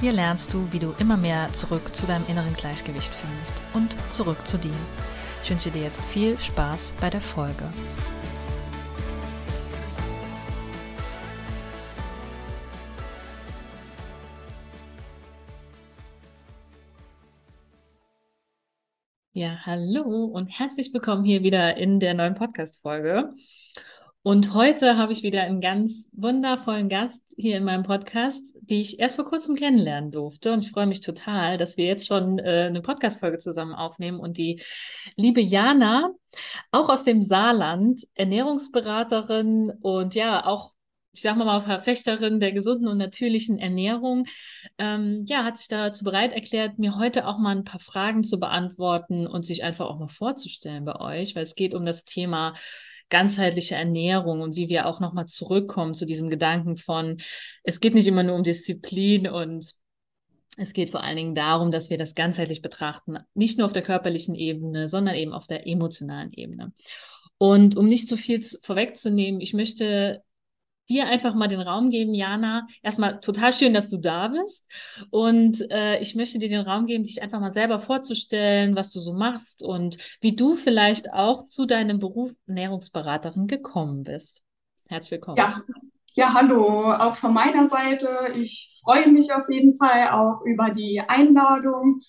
Hier lernst du, wie du immer mehr zurück zu deinem inneren Gleichgewicht findest und zurück zu dir. Ich wünsche dir jetzt viel Spaß bei der Folge. Ja, hallo und herzlich willkommen hier wieder in der neuen Podcast-Folge. Und heute habe ich wieder einen ganz wundervollen Gast hier in meinem Podcast, die ich erst vor kurzem kennenlernen durfte. Und ich freue mich total, dass wir jetzt schon äh, eine Podcast-Folge zusammen aufnehmen. Und die liebe Jana, auch aus dem Saarland, Ernährungsberaterin und ja, auch ich sag mal Verfechterin der gesunden und natürlichen Ernährung, ähm, ja, hat sich dazu bereit erklärt, mir heute auch mal ein paar Fragen zu beantworten und sich einfach auch mal vorzustellen bei euch, weil es geht um das Thema ganzheitliche Ernährung und wie wir auch nochmal zurückkommen zu diesem Gedanken von, es geht nicht immer nur um Disziplin und es geht vor allen Dingen darum, dass wir das ganzheitlich betrachten, nicht nur auf der körperlichen Ebene, sondern eben auf der emotionalen Ebene. Und um nicht zu viel vorwegzunehmen, ich möchte dir einfach mal den Raum geben, Jana. Erstmal total schön, dass du da bist. Und äh, ich möchte dir den Raum geben, dich einfach mal selber vorzustellen, was du so machst und wie du vielleicht auch zu deinem Beruf Ernährungsberaterin gekommen bist. Herzlich willkommen. Ja. Ja, hallo, auch von meiner Seite. Ich freue mich auf jeden Fall auch über die Einladung.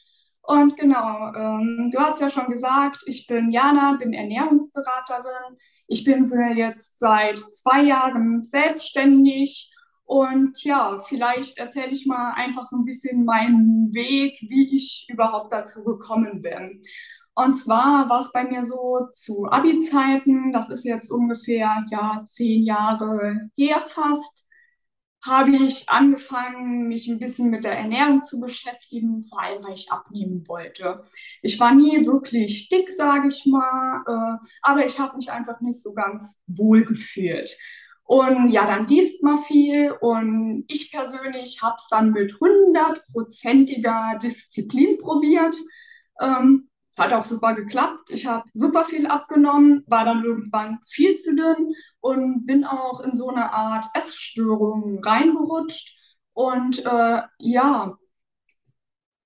Und genau, ähm, du hast ja schon gesagt, ich bin Jana, bin Ernährungsberaterin. Ich bin jetzt seit zwei Jahren selbstständig. Und ja, vielleicht erzähle ich mal einfach so ein bisschen meinen Weg, wie ich überhaupt dazu gekommen bin. Und zwar war es bei mir so zu Abi-Zeiten, das ist jetzt ungefähr ja zehn Jahre her fast habe ich angefangen, mich ein bisschen mit der Ernährung zu beschäftigen, vor allem weil ich abnehmen wollte. Ich war nie wirklich dick, sage ich mal, äh, aber ich habe mich einfach nicht so ganz wohl gefühlt. Und ja, dann liest man viel und ich persönlich habe es dann mit hundertprozentiger Disziplin probiert. Ähm, hat auch super geklappt. Ich habe super viel abgenommen, war dann irgendwann viel zu dünn und bin auch in so eine Art Essstörung reingerutscht. Und äh, ja,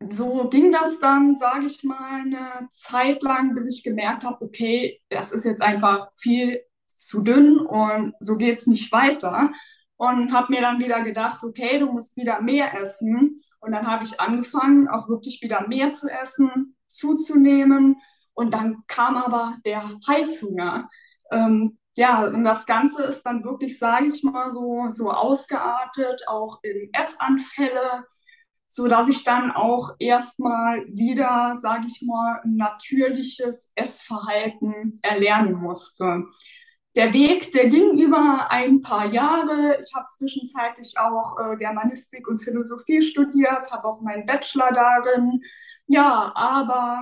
so ging das dann, sage ich mal, eine Zeit lang, bis ich gemerkt habe, okay, das ist jetzt einfach viel zu dünn und so geht es nicht weiter. Und habe mir dann wieder gedacht, okay, du musst wieder mehr essen. Und dann habe ich angefangen, auch wirklich wieder mehr zu essen, zuzunehmen. Und dann kam aber der Heißhunger. Ähm, ja, und das Ganze ist dann wirklich, sage ich mal, so, so ausgeartet, auch in Essanfälle, so dass ich dann auch erstmal wieder, sage ich mal, ein natürliches Essverhalten erlernen musste. Der Weg, der ging über ein paar Jahre. Ich habe zwischenzeitlich auch äh, Germanistik und Philosophie studiert, habe auch meinen Bachelor darin ja, aber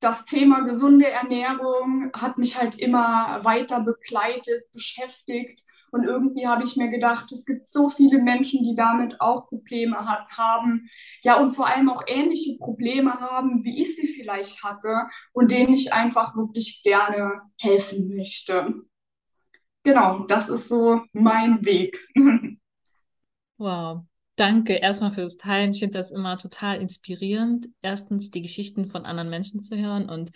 das Thema gesunde Ernährung hat mich halt immer weiter begleitet, beschäftigt. Und irgendwie habe ich mir gedacht, es gibt so viele Menschen, die damit auch Probleme hat, haben. Ja, und vor allem auch ähnliche Probleme haben, wie ich sie vielleicht hatte und denen ich einfach wirklich gerne helfen möchte. Genau, das ist so mein Weg. Wow, Danke erstmal fürs Teilen. Ich finde das immer total inspirierend, erstens die Geschichten von anderen Menschen zu hören und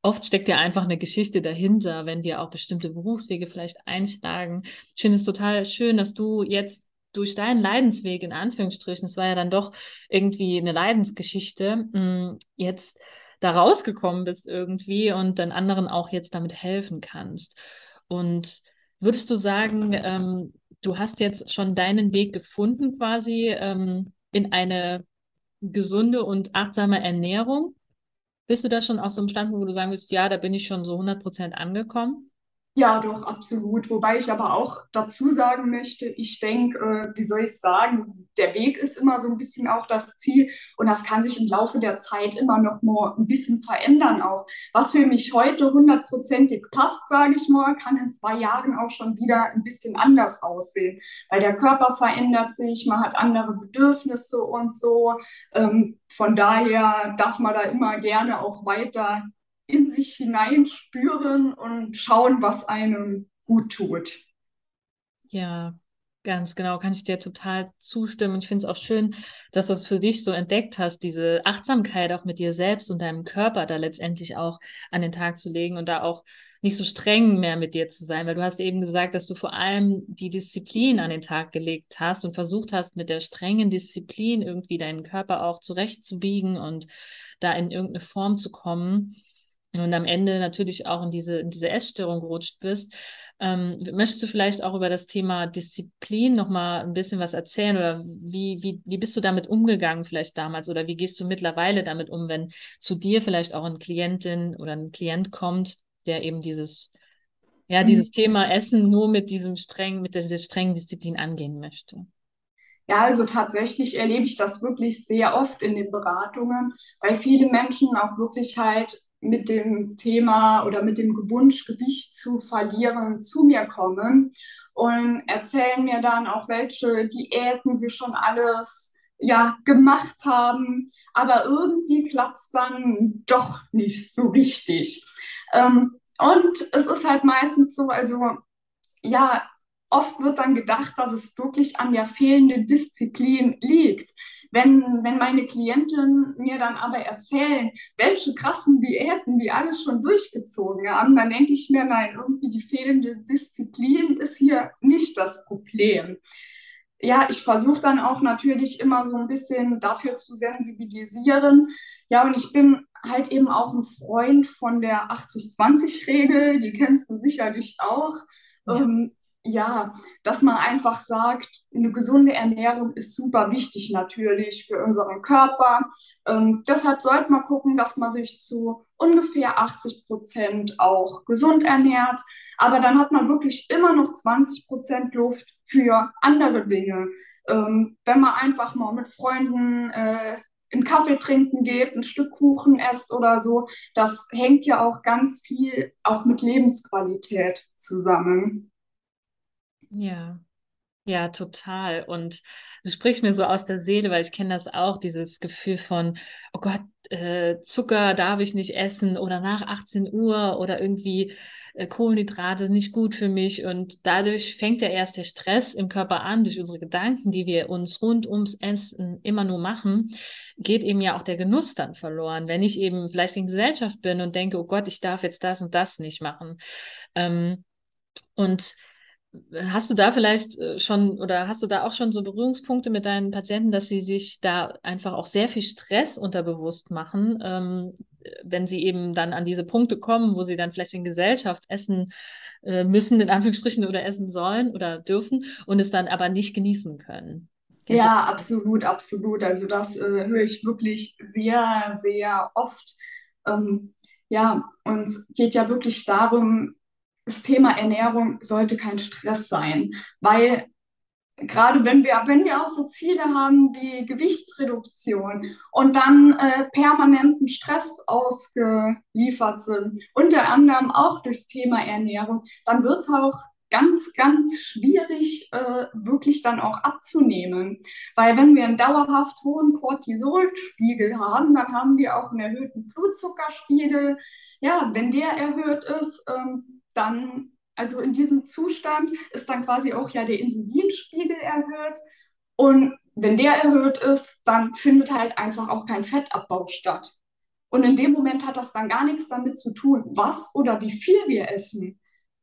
oft steckt ja einfach eine Geschichte dahinter, wenn wir auch bestimmte Berufswege vielleicht einschlagen. Ich finde es total schön, dass du jetzt durch deinen Leidensweg in Anführungsstrichen, es war ja dann doch irgendwie eine Leidensgeschichte, mm, jetzt da rausgekommen bist irgendwie und dann anderen auch jetzt damit helfen kannst. Und würdest du sagen, ähm, du hast jetzt schon deinen Weg gefunden quasi ähm, in eine gesunde und achtsame Ernährung. Bist du da schon auf so einem Standpunkt, wo du sagen willst, ja, da bin ich schon so 100 Prozent angekommen? Ja, doch, absolut. Wobei ich aber auch dazu sagen möchte, ich denke, äh, wie soll ich sagen, der Weg ist immer so ein bisschen auch das Ziel und das kann sich im Laufe der Zeit immer noch mal ein bisschen verändern auch. Was für mich heute hundertprozentig passt, sage ich mal, kann in zwei Jahren auch schon wieder ein bisschen anders aussehen, weil der Körper verändert sich, man hat andere Bedürfnisse und so. Ähm, von daher darf man da immer gerne auch weiter in sich hineinspüren und schauen, was einem gut tut. Ja, ganz genau, kann ich dir total zustimmen. Ich finde es auch schön, dass du es für dich so entdeckt hast, diese Achtsamkeit auch mit dir selbst und deinem Körper da letztendlich auch an den Tag zu legen und da auch nicht so streng mehr mit dir zu sein, weil du hast eben gesagt, dass du vor allem die Disziplin an den Tag gelegt hast und versucht hast, mit der strengen Disziplin irgendwie deinen Körper auch zurechtzubiegen und da in irgendeine Form zu kommen und am Ende natürlich auch in diese, in diese Essstörung gerutscht bist. Ähm, möchtest du vielleicht auch über das Thema Disziplin nochmal ein bisschen was erzählen oder wie, wie, wie bist du damit umgegangen vielleicht damals oder wie gehst du mittlerweile damit um, wenn zu dir vielleicht auch eine Klientin oder ein Klient kommt, der eben dieses, ja, dieses mhm. Thema Essen nur mit diesem strengen, mit dieser strengen Disziplin angehen möchte? Ja, also tatsächlich erlebe ich das wirklich sehr oft in den Beratungen, weil viele Menschen auch wirklich halt mit dem Thema oder mit dem Wunsch, Gewicht zu verlieren, zu mir kommen und erzählen mir dann auch, welche Diäten sie schon alles ja, gemacht haben. Aber irgendwie klappt es dann doch nicht so richtig. Ähm, und es ist halt meistens so, also ja, oft wird dann gedacht, dass es wirklich an der fehlenden Disziplin liegt. Wenn, wenn meine Klienten mir dann aber erzählen, welche krassen Diäten die alles schon durchgezogen haben, dann denke ich mir, nein, irgendwie die fehlende Disziplin ist hier nicht das Problem. Ja, ich versuche dann auch natürlich immer so ein bisschen dafür zu sensibilisieren. Ja, und ich bin halt eben auch ein Freund von der 80-20-Regel, die kennst du sicherlich auch. Ja. Ähm, ja, dass man einfach sagt, eine gesunde Ernährung ist super wichtig natürlich für unseren Körper. Ähm, deshalb sollte man gucken, dass man sich zu ungefähr 80 Prozent auch gesund ernährt. Aber dann hat man wirklich immer noch 20 Prozent Luft für andere Dinge. Ähm, wenn man einfach mal mit Freunden äh, einen Kaffee trinken geht, ein Stück Kuchen esst oder so, das hängt ja auch ganz viel auch mit Lebensqualität zusammen. Ja, ja, total. Und du sprichst mir so aus der Seele, weil ich kenne das auch, dieses Gefühl von, oh Gott, äh, Zucker darf ich nicht essen oder nach 18 Uhr oder irgendwie äh, Kohlenhydrate nicht gut für mich. Und dadurch fängt ja erst der Stress im Körper an, durch unsere Gedanken, die wir uns rund ums Essen immer nur machen, geht eben ja auch der Genuss dann verloren. Wenn ich eben vielleicht in Gesellschaft bin und denke, oh Gott, ich darf jetzt das und das nicht machen. Ähm, und Hast du da vielleicht äh, schon oder hast du da auch schon so Berührungspunkte mit deinen Patienten, dass sie sich da einfach auch sehr viel Stress unterbewusst machen, ähm, wenn sie eben dann an diese Punkte kommen, wo sie dann vielleicht in Gesellschaft essen äh, müssen, in Anführungsstrichen, oder essen sollen oder dürfen und es dann aber nicht genießen können? Kennst ja, absolut, absolut. Also das äh, höre ich wirklich sehr, sehr oft. Ähm, ja, und es geht ja wirklich darum, das Thema Ernährung sollte kein Stress sein, weil gerade wenn wir, wenn wir auch so Ziele haben wie Gewichtsreduktion und dann äh, permanenten Stress ausgeliefert sind, unter anderem auch durchs Thema Ernährung, dann wird es auch ganz, ganz schwierig, äh, wirklich dann auch abzunehmen. Weil wenn wir einen dauerhaft hohen Cortisolspiegel haben, dann haben wir auch einen erhöhten Blutzuckerspiegel. Ja, wenn der erhöht ist, ähm, dann, also in diesem Zustand ist dann quasi auch ja der Insulinspiegel erhöht. Und wenn der erhöht ist, dann findet halt einfach auch kein Fettabbau statt. Und in dem Moment hat das dann gar nichts damit zu tun, was oder wie viel wir essen,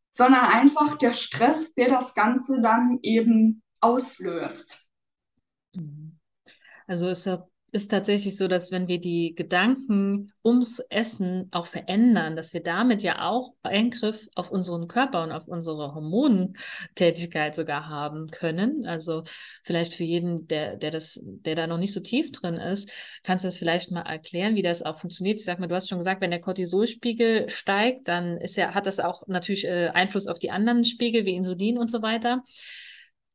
sondern einfach der Stress, der das Ganze dann eben auslöst. Mhm. Also ist ja ist tatsächlich so, dass wenn wir die Gedanken ums Essen auch verändern, dass wir damit ja auch Eingriff auf unseren Körper und auf unsere Hormontätigkeit sogar haben können. Also vielleicht für jeden, der, der das, der da noch nicht so tief drin ist, kannst du das vielleicht mal erklären, wie das auch funktioniert. Ich sag mal, du hast schon gesagt, wenn der Cortisolspiegel steigt, dann ist ja, hat das auch natürlich äh, Einfluss auf die anderen Spiegel wie Insulin und so weiter.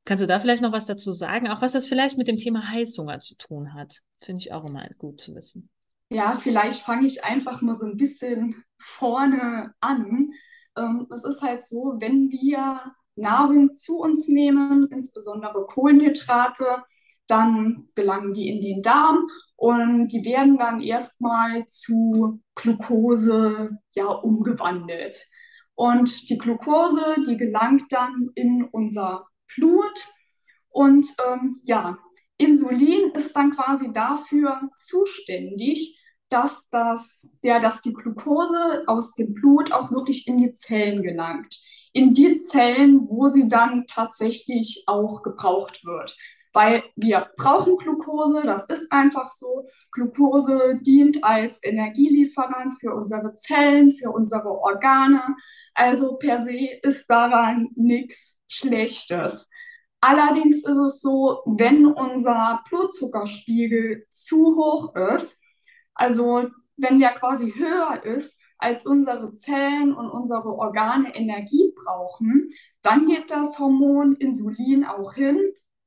Kannst du da vielleicht noch was dazu sagen, auch was das vielleicht mit dem Thema Heißhunger zu tun hat? Finde ich auch immer gut zu wissen. Ja, vielleicht fange ich einfach mal so ein bisschen vorne an. Ähm, es ist halt so, wenn wir Nahrung zu uns nehmen, insbesondere Kohlenhydrate, dann gelangen die in den Darm und die werden dann erstmal zu Glucose ja umgewandelt. Und die Glucose, die gelangt dann in unser Blut. Und ähm, ja, Insulin ist dann quasi dafür zuständig, dass, das, ja, dass die Glucose aus dem Blut auch wirklich in die Zellen gelangt. In die Zellen, wo sie dann tatsächlich auch gebraucht wird. Weil wir brauchen Glucose, das ist einfach so. Glucose dient als Energielieferant für unsere Zellen, für unsere Organe. Also per se ist daran nichts Schlechtes. Allerdings ist es so, wenn unser Blutzuckerspiegel zu hoch ist, also wenn der quasi höher ist, als unsere Zellen und unsere Organe Energie brauchen, dann geht das Hormon Insulin auch hin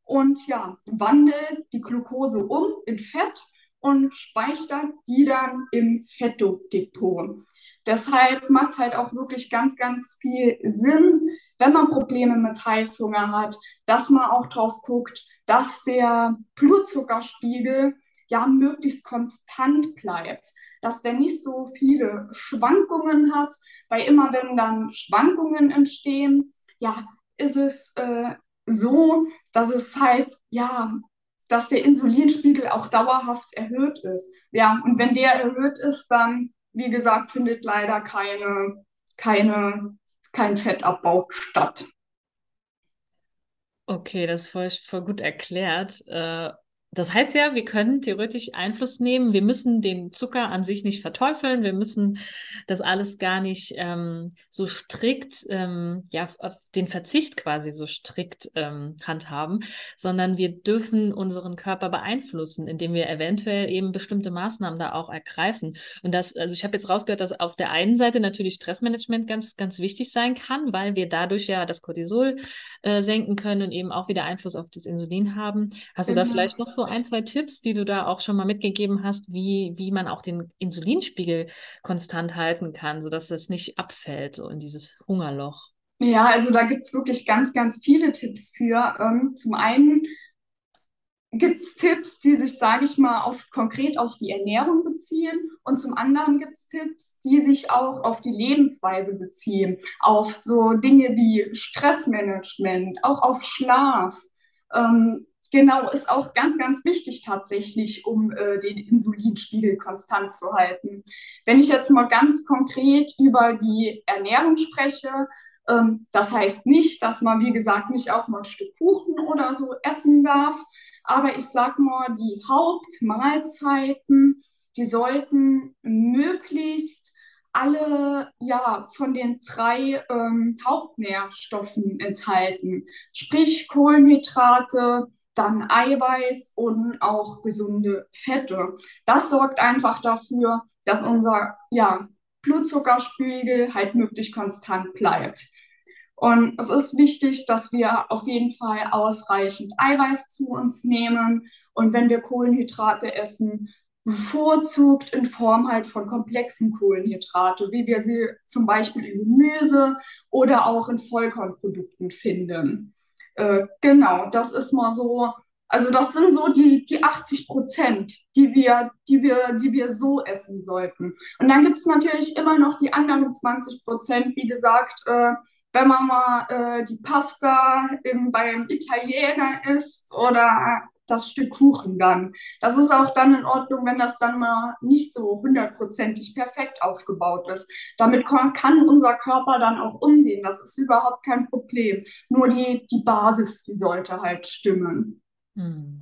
und ja, wandelt die Glucose um in Fett und speichert die dann im Fettdepot. Deshalb macht es halt auch wirklich ganz, ganz viel Sinn, wenn man Probleme mit Heißhunger hat, dass man auch drauf guckt, dass der Blutzuckerspiegel ja möglichst konstant bleibt, dass der nicht so viele Schwankungen hat, weil immer wenn dann Schwankungen entstehen, ja, ist es äh, so, dass es halt, ja, dass der Insulinspiegel auch dauerhaft erhöht ist. Ja, und wenn der erhöht ist, dann wie gesagt, findet leider keine, keine, kein Fettabbau statt. Okay, das ist voll, voll gut erklärt. Äh, das heißt ja, wir können theoretisch Einfluss nehmen. Wir müssen den Zucker an sich nicht verteufeln. Wir müssen das alles gar nicht ähm, so strikt, ähm, ja, auf den Verzicht quasi so strikt ähm, handhaben, sondern wir dürfen unseren Körper beeinflussen, indem wir eventuell eben bestimmte Maßnahmen da auch ergreifen. Und das, also ich habe jetzt rausgehört, dass auf der einen Seite natürlich Stressmanagement ganz, ganz wichtig sein kann, weil wir dadurch ja das Cortisol äh, senken können und eben auch wieder Einfluss auf das Insulin haben. Hast genau. du da genau. vielleicht noch so ein, zwei Tipps, die du da auch schon mal mitgegeben hast, wie, wie man auch den Insulinspiegel konstant halten kann, sodass es nicht abfällt, so in dieses Hungerloch? Ja, also da gibt es wirklich ganz, ganz viele Tipps für. Ähm, zum einen gibt es Tipps, die sich, sage ich mal, auf, konkret auf die Ernährung beziehen. Und zum anderen gibt es Tipps, die sich auch auf die Lebensweise beziehen, auf so Dinge wie Stressmanagement, auch auf Schlaf. Ähm, genau, ist auch ganz, ganz wichtig tatsächlich, um äh, den Insulinspiegel konstant zu halten. Wenn ich jetzt mal ganz konkret über die Ernährung spreche, ähm, das heißt nicht, dass man, wie gesagt, nicht auch mal ein Stück Kuchen oder so essen darf. Aber ich sag mal, die Hauptmahlzeiten, die sollten möglichst alle ja von den drei ähm, Hauptnährstoffen enthalten, sprich Kohlenhydrate, dann Eiweiß und auch gesunde Fette. Das sorgt einfach dafür, dass unser ja, Blutzuckerspiegel halt möglichst konstant bleibt. Und es ist wichtig, dass wir auf jeden Fall ausreichend Eiweiß zu uns nehmen. Und wenn wir Kohlenhydrate essen, bevorzugt in Form halt von komplexen Kohlenhydrate, wie wir sie zum Beispiel in Gemüse oder auch in Vollkornprodukten finden. Äh, genau, das ist mal so, also das sind so die, die 80 Prozent, die wir, die, wir, die wir so essen sollten. Und dann gibt es natürlich immer noch die anderen 20 Prozent, wie gesagt, äh, wenn man mal äh, die Pasta im, beim Italiener isst oder das Stück Kuchen dann. Das ist auch dann in Ordnung, wenn das dann mal nicht so hundertprozentig perfekt aufgebaut ist. Damit kann unser Körper dann auch umgehen. Das ist überhaupt kein Problem. Nur die, die Basis, die sollte halt stimmen. Hm.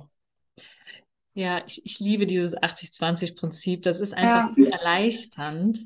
Ja, ich, ich liebe dieses 80-20-Prinzip. Das ist einfach ja. erleichternd,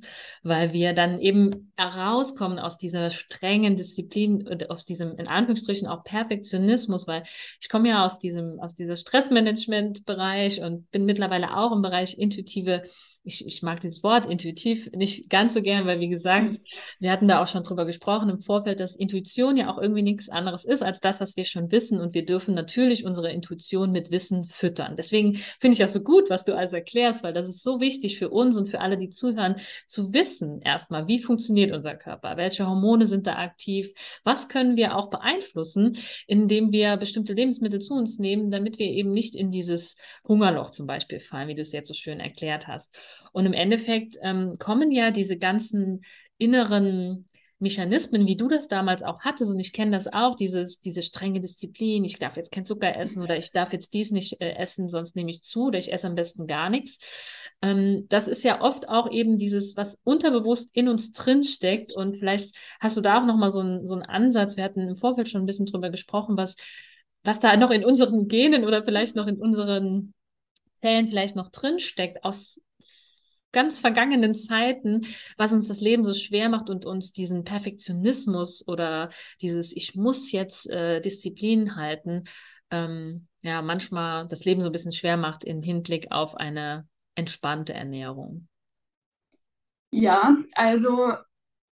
weil wir dann eben herauskommen aus dieser strengen Disziplin, aus diesem in Anführungsstrichen auch Perfektionismus, weil ich komme ja aus diesem, aus dieser Stressmanagement-Bereich und bin mittlerweile auch im Bereich intuitive ich, ich mag dieses Wort intuitiv nicht ganz so gern, weil wie gesagt, mhm. wir hatten da auch schon drüber gesprochen im Vorfeld, dass Intuition ja auch irgendwie nichts anderes ist als das, was wir schon wissen und wir dürfen natürlich unsere Intuition mit Wissen füttern. Deswegen finde ich das so gut, was du alles erklärst, weil das ist so wichtig für uns und für alle, die zuhören, zu wissen erstmal, wie funktioniert unser Körper, welche Hormone sind da aktiv, was können wir auch beeinflussen, indem wir bestimmte Lebensmittel zu uns nehmen, damit wir eben nicht in dieses Hungerloch zum Beispiel fallen, wie du es jetzt so schön erklärt hast. Und im Endeffekt ähm, kommen ja diese ganzen inneren Mechanismen, wie du das damals auch hattest, und ich kenne das auch, dieses, diese strenge Disziplin, ich darf jetzt kein Zucker essen oder ich darf jetzt dies nicht äh, essen, sonst nehme ich zu oder ich esse am besten gar nichts. Ähm, das ist ja oft auch eben dieses, was unterbewusst in uns drin steckt und vielleicht hast du da auch nochmal so, ein, so einen Ansatz, wir hatten im Vorfeld schon ein bisschen drüber gesprochen, was, was da noch in unseren Genen oder vielleicht noch in unseren Zellen vielleicht noch drin steckt, aus ganz vergangenen Zeiten, was uns das Leben so schwer macht und uns diesen Perfektionismus oder dieses Ich muss jetzt äh, Disziplin halten, ähm, ja, manchmal das Leben so ein bisschen schwer macht im Hinblick auf eine entspannte Ernährung. Ja, also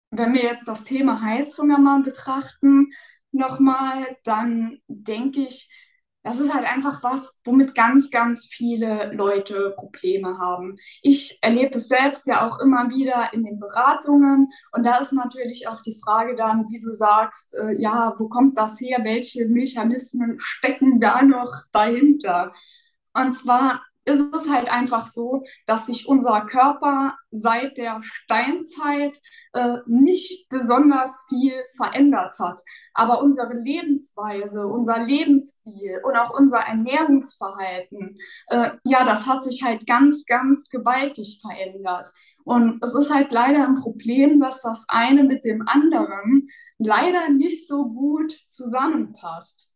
wenn wir jetzt das Thema Heißhunger mal betrachten, nochmal, dann denke ich, das ist halt einfach was, womit ganz, ganz viele Leute Probleme haben. Ich erlebe es selbst ja auch immer wieder in den Beratungen und da ist natürlich auch die Frage dann, wie du sagst, äh, ja, wo kommt das her? Welche Mechanismen stecken da noch dahinter? Und zwar ist es halt einfach so, dass sich unser Körper seit der Steinzeit äh, nicht besonders viel verändert hat. Aber unsere Lebensweise, unser Lebensstil und auch unser Ernährungsverhalten, äh, ja, das hat sich halt ganz, ganz gewaltig verändert. Und es ist halt leider ein Problem, dass das eine mit dem anderen leider nicht so gut zusammenpasst.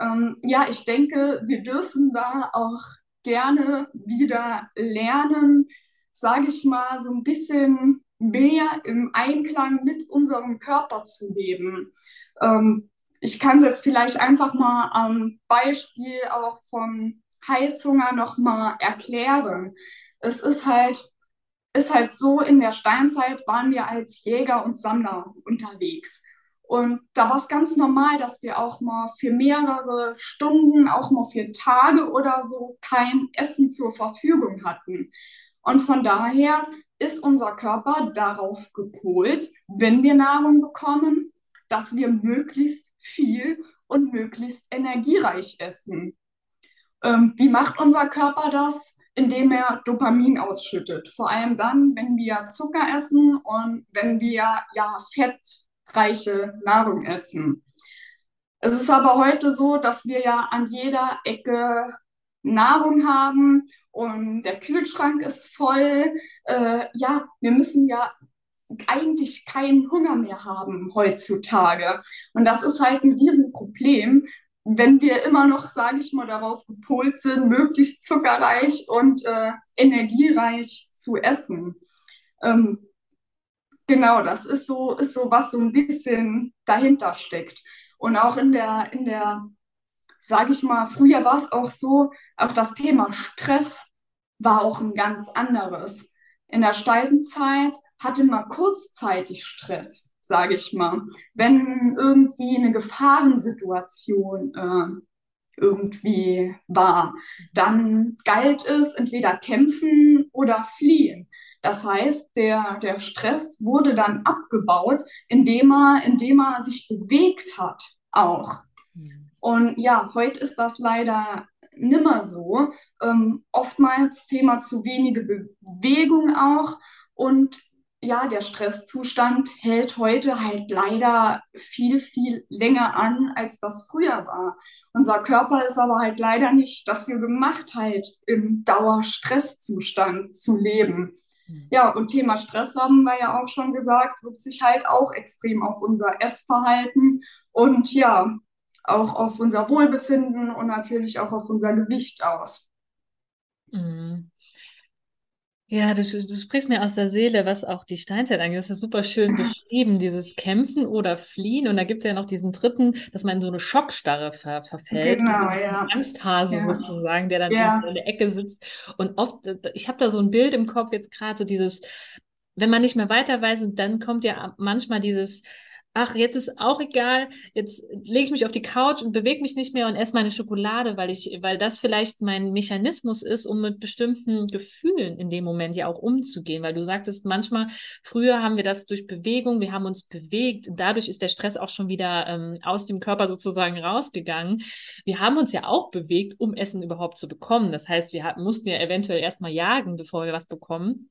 Ähm, ja, ich denke, wir dürfen da auch gerne wieder lernen, sage ich mal, so ein bisschen mehr im Einklang mit unserem Körper zu leben. Ähm, ich kann es jetzt vielleicht einfach mal am Beispiel auch von Heißhunger nochmal erklären. Es ist halt, ist halt so, in der Steinzeit waren wir als Jäger und Sammler unterwegs. Und da war es ganz normal, dass wir auch mal für mehrere Stunden, auch mal für Tage oder so kein Essen zur Verfügung hatten. Und von daher ist unser Körper darauf gepolt, wenn wir Nahrung bekommen, dass wir möglichst viel und möglichst energiereich essen. Ähm, wie macht unser Körper das? Indem er Dopamin ausschüttet. Vor allem dann, wenn wir Zucker essen und wenn wir ja Fett reiche Nahrung essen. Es ist aber heute so, dass wir ja an jeder Ecke Nahrung haben und der Kühlschrank ist voll. Äh, ja, wir müssen ja eigentlich keinen Hunger mehr haben heutzutage. Und das ist halt ein Riesenproblem, wenn wir immer noch, sage ich mal, darauf gepolt sind, möglichst zuckerreich und äh, energiereich zu essen. Ähm, Genau, das ist so, ist so, was so ein bisschen dahinter steckt. Und auch in der, in der, sage ich mal, früher war es auch so, auch das Thema Stress war auch ein ganz anderes. In der Steilenzeit hatte man kurzzeitig Stress, sage ich mal. Wenn irgendwie eine Gefahrensituation äh, irgendwie war, dann galt es entweder kämpfen oder fliehen. Das heißt, der, der Stress wurde dann abgebaut, indem er, indem er sich bewegt hat auch. Und ja, heute ist das leider nimmer so. Ähm, oftmals Thema zu wenige Bewegung auch. Und ja, der Stresszustand hält heute halt leider viel, viel länger an, als das früher war. Unser Körper ist aber halt leider nicht dafür gemacht, halt im Dauerstresszustand zu leben. Ja, und Thema Stress haben wir ja auch schon gesagt, wirkt sich halt auch extrem auf unser Essverhalten und ja, auch auf unser Wohlbefinden und natürlich auch auf unser Gewicht aus. Mhm. Ja, du, du, sprichst mir aus der Seele, was auch die Steinzeit angeht. Das ist super schön beschrieben, dieses Kämpfen oder Fliehen. Und da gibt es ja noch diesen dritten, dass man in so eine Schockstarre ver verfällt. Genau, ja. Angsthase ja. sozusagen, der dann ja. in der Ecke sitzt. Und oft, ich habe da so ein Bild im Kopf jetzt gerade, so dieses, wenn man nicht mehr weiter weiß, dann kommt ja manchmal dieses, ach, jetzt ist auch egal, jetzt lege ich mich auf die Couch und bewege mich nicht mehr und esse meine Schokolade, weil ich, weil das vielleicht mein Mechanismus ist, um mit bestimmten Gefühlen in dem Moment ja auch umzugehen. Weil du sagtest, manchmal, früher haben wir das durch Bewegung, wir haben uns bewegt, dadurch ist der Stress auch schon wieder ähm, aus dem Körper sozusagen rausgegangen. Wir haben uns ja auch bewegt, um Essen überhaupt zu bekommen. Das heißt, wir mussten ja eventuell erstmal jagen, bevor wir was bekommen.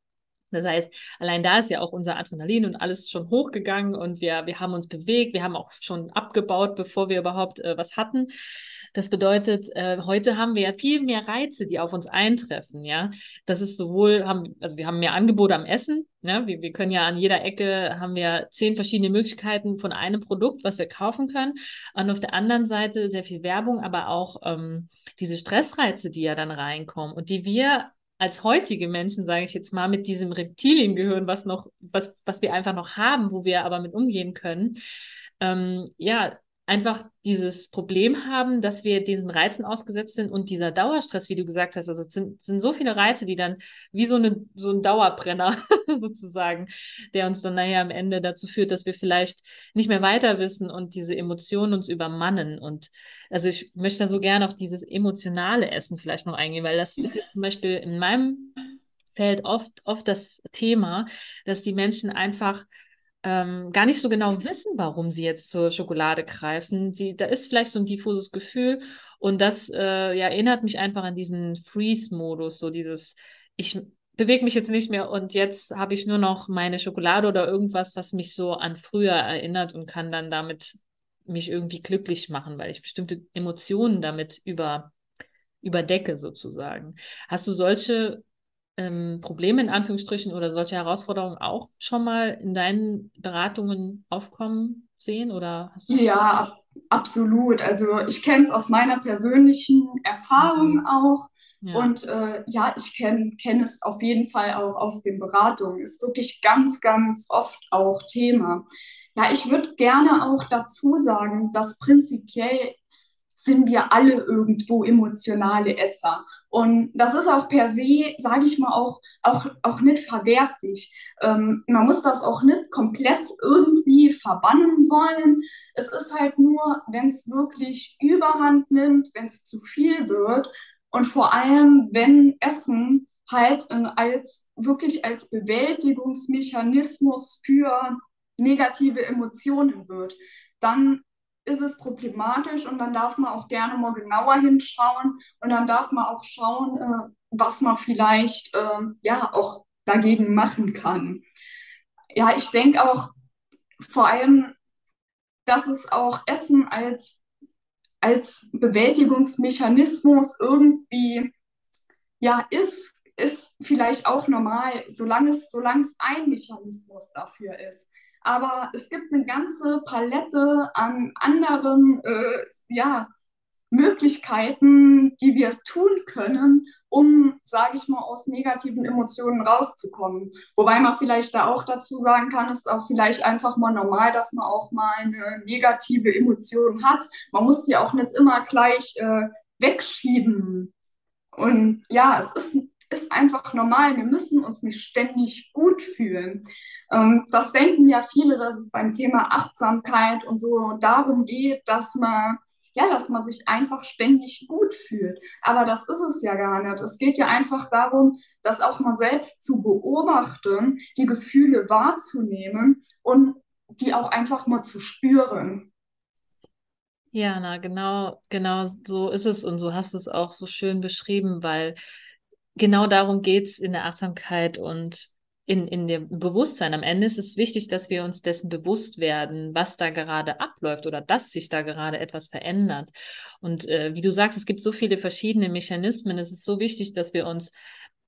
Das heißt, allein da ist ja auch unser Adrenalin und alles schon hochgegangen und wir, wir haben uns bewegt, wir haben auch schon abgebaut, bevor wir überhaupt äh, was hatten. Das bedeutet, äh, heute haben wir ja viel mehr Reize, die auf uns eintreffen, ja. Das ist sowohl, haben, also wir haben mehr Angebote am Essen, ne? Wir, wir können ja an jeder Ecke haben wir zehn verschiedene Möglichkeiten von einem Produkt, was wir kaufen können. Und auf der anderen Seite sehr viel Werbung, aber auch ähm, diese Stressreize, die ja dann reinkommen und die wir als heutige Menschen, sage ich jetzt mal, mit diesem Reptiliengehirn, was noch, was, was wir einfach noch haben, wo wir aber mit umgehen können, ähm, ja, einfach dieses Problem haben, dass wir diesen Reizen ausgesetzt sind und dieser Dauerstress, wie du gesagt hast, also es sind, sind so viele Reize, die dann wie so, eine, so ein Dauerbrenner sozusagen, der uns dann nachher am Ende dazu führt, dass wir vielleicht nicht mehr weiter wissen und diese Emotionen uns übermannen. Und also ich möchte da so gerne auf dieses emotionale Essen vielleicht noch eingehen, weil das ist jetzt zum Beispiel in meinem Feld oft, oft das Thema, dass die Menschen einfach ähm, gar nicht so genau wissen, warum sie jetzt zur Schokolade greifen. Sie, da ist vielleicht so ein diffuses Gefühl und das äh, ja, erinnert mich einfach an diesen Freeze-Modus, so dieses, ich bewege mich jetzt nicht mehr und jetzt habe ich nur noch meine Schokolade oder irgendwas, was mich so an früher erinnert und kann dann damit mich irgendwie glücklich machen, weil ich bestimmte Emotionen damit über, überdecke sozusagen. Hast du solche ähm, Probleme in Anführungsstrichen oder solche Herausforderungen auch schon mal in deinen Beratungen aufkommen sehen oder hast du Ja, absolut. Also ich kenne es aus meiner persönlichen Erfahrung mhm. auch. Ja. Und äh, ja, ich kenne kenn es auf jeden Fall auch aus den Beratungen. Ist wirklich ganz, ganz oft auch Thema. Ja, ich würde gerne auch dazu sagen, dass prinzipiell sind wir alle irgendwo emotionale Esser. Und das ist auch per se, sage ich mal, auch, auch, auch nicht verwerflich. Ähm, man muss das auch nicht komplett irgendwie verbannen wollen. Es ist halt nur, wenn es wirklich überhand nimmt, wenn es zu viel wird und vor allem, wenn Essen halt als wirklich als Bewältigungsmechanismus für negative Emotionen wird, dann ist es problematisch und dann darf man auch gerne mal genauer hinschauen und dann darf man auch schauen, äh, was man vielleicht äh, ja auch dagegen machen kann. Ja, ich denke auch vor allem, dass es auch Essen als, als Bewältigungsmechanismus irgendwie ja ist, ist vielleicht auch normal, solange es, solange es ein Mechanismus dafür ist aber es gibt eine ganze Palette an anderen äh, ja, Möglichkeiten, die wir tun können, um, sage ich mal, aus negativen Emotionen rauszukommen. Wobei man vielleicht da auch dazu sagen kann, ist auch vielleicht einfach mal normal, dass man auch mal eine negative Emotion hat. Man muss die auch nicht immer gleich äh, wegschieben. Und ja, es ist ist einfach normal. Wir müssen uns nicht ständig gut fühlen. Ähm, das denken ja viele, dass es beim Thema Achtsamkeit und so darum geht, dass man ja, dass man sich einfach ständig gut fühlt. Aber das ist es ja gar nicht. Es geht ja einfach darum, das auch mal selbst zu beobachten, die Gefühle wahrzunehmen und die auch einfach mal zu spüren. Ja, na, genau, genau so ist es und so hast du es auch so schön beschrieben, weil genau darum geht es in der Achtsamkeit und in, in dem Bewusstsein. Am Ende ist es wichtig, dass wir uns dessen bewusst werden, was da gerade abläuft oder dass sich da gerade etwas verändert. Und äh, wie du sagst, es gibt so viele verschiedene Mechanismen. Es ist so wichtig, dass wir uns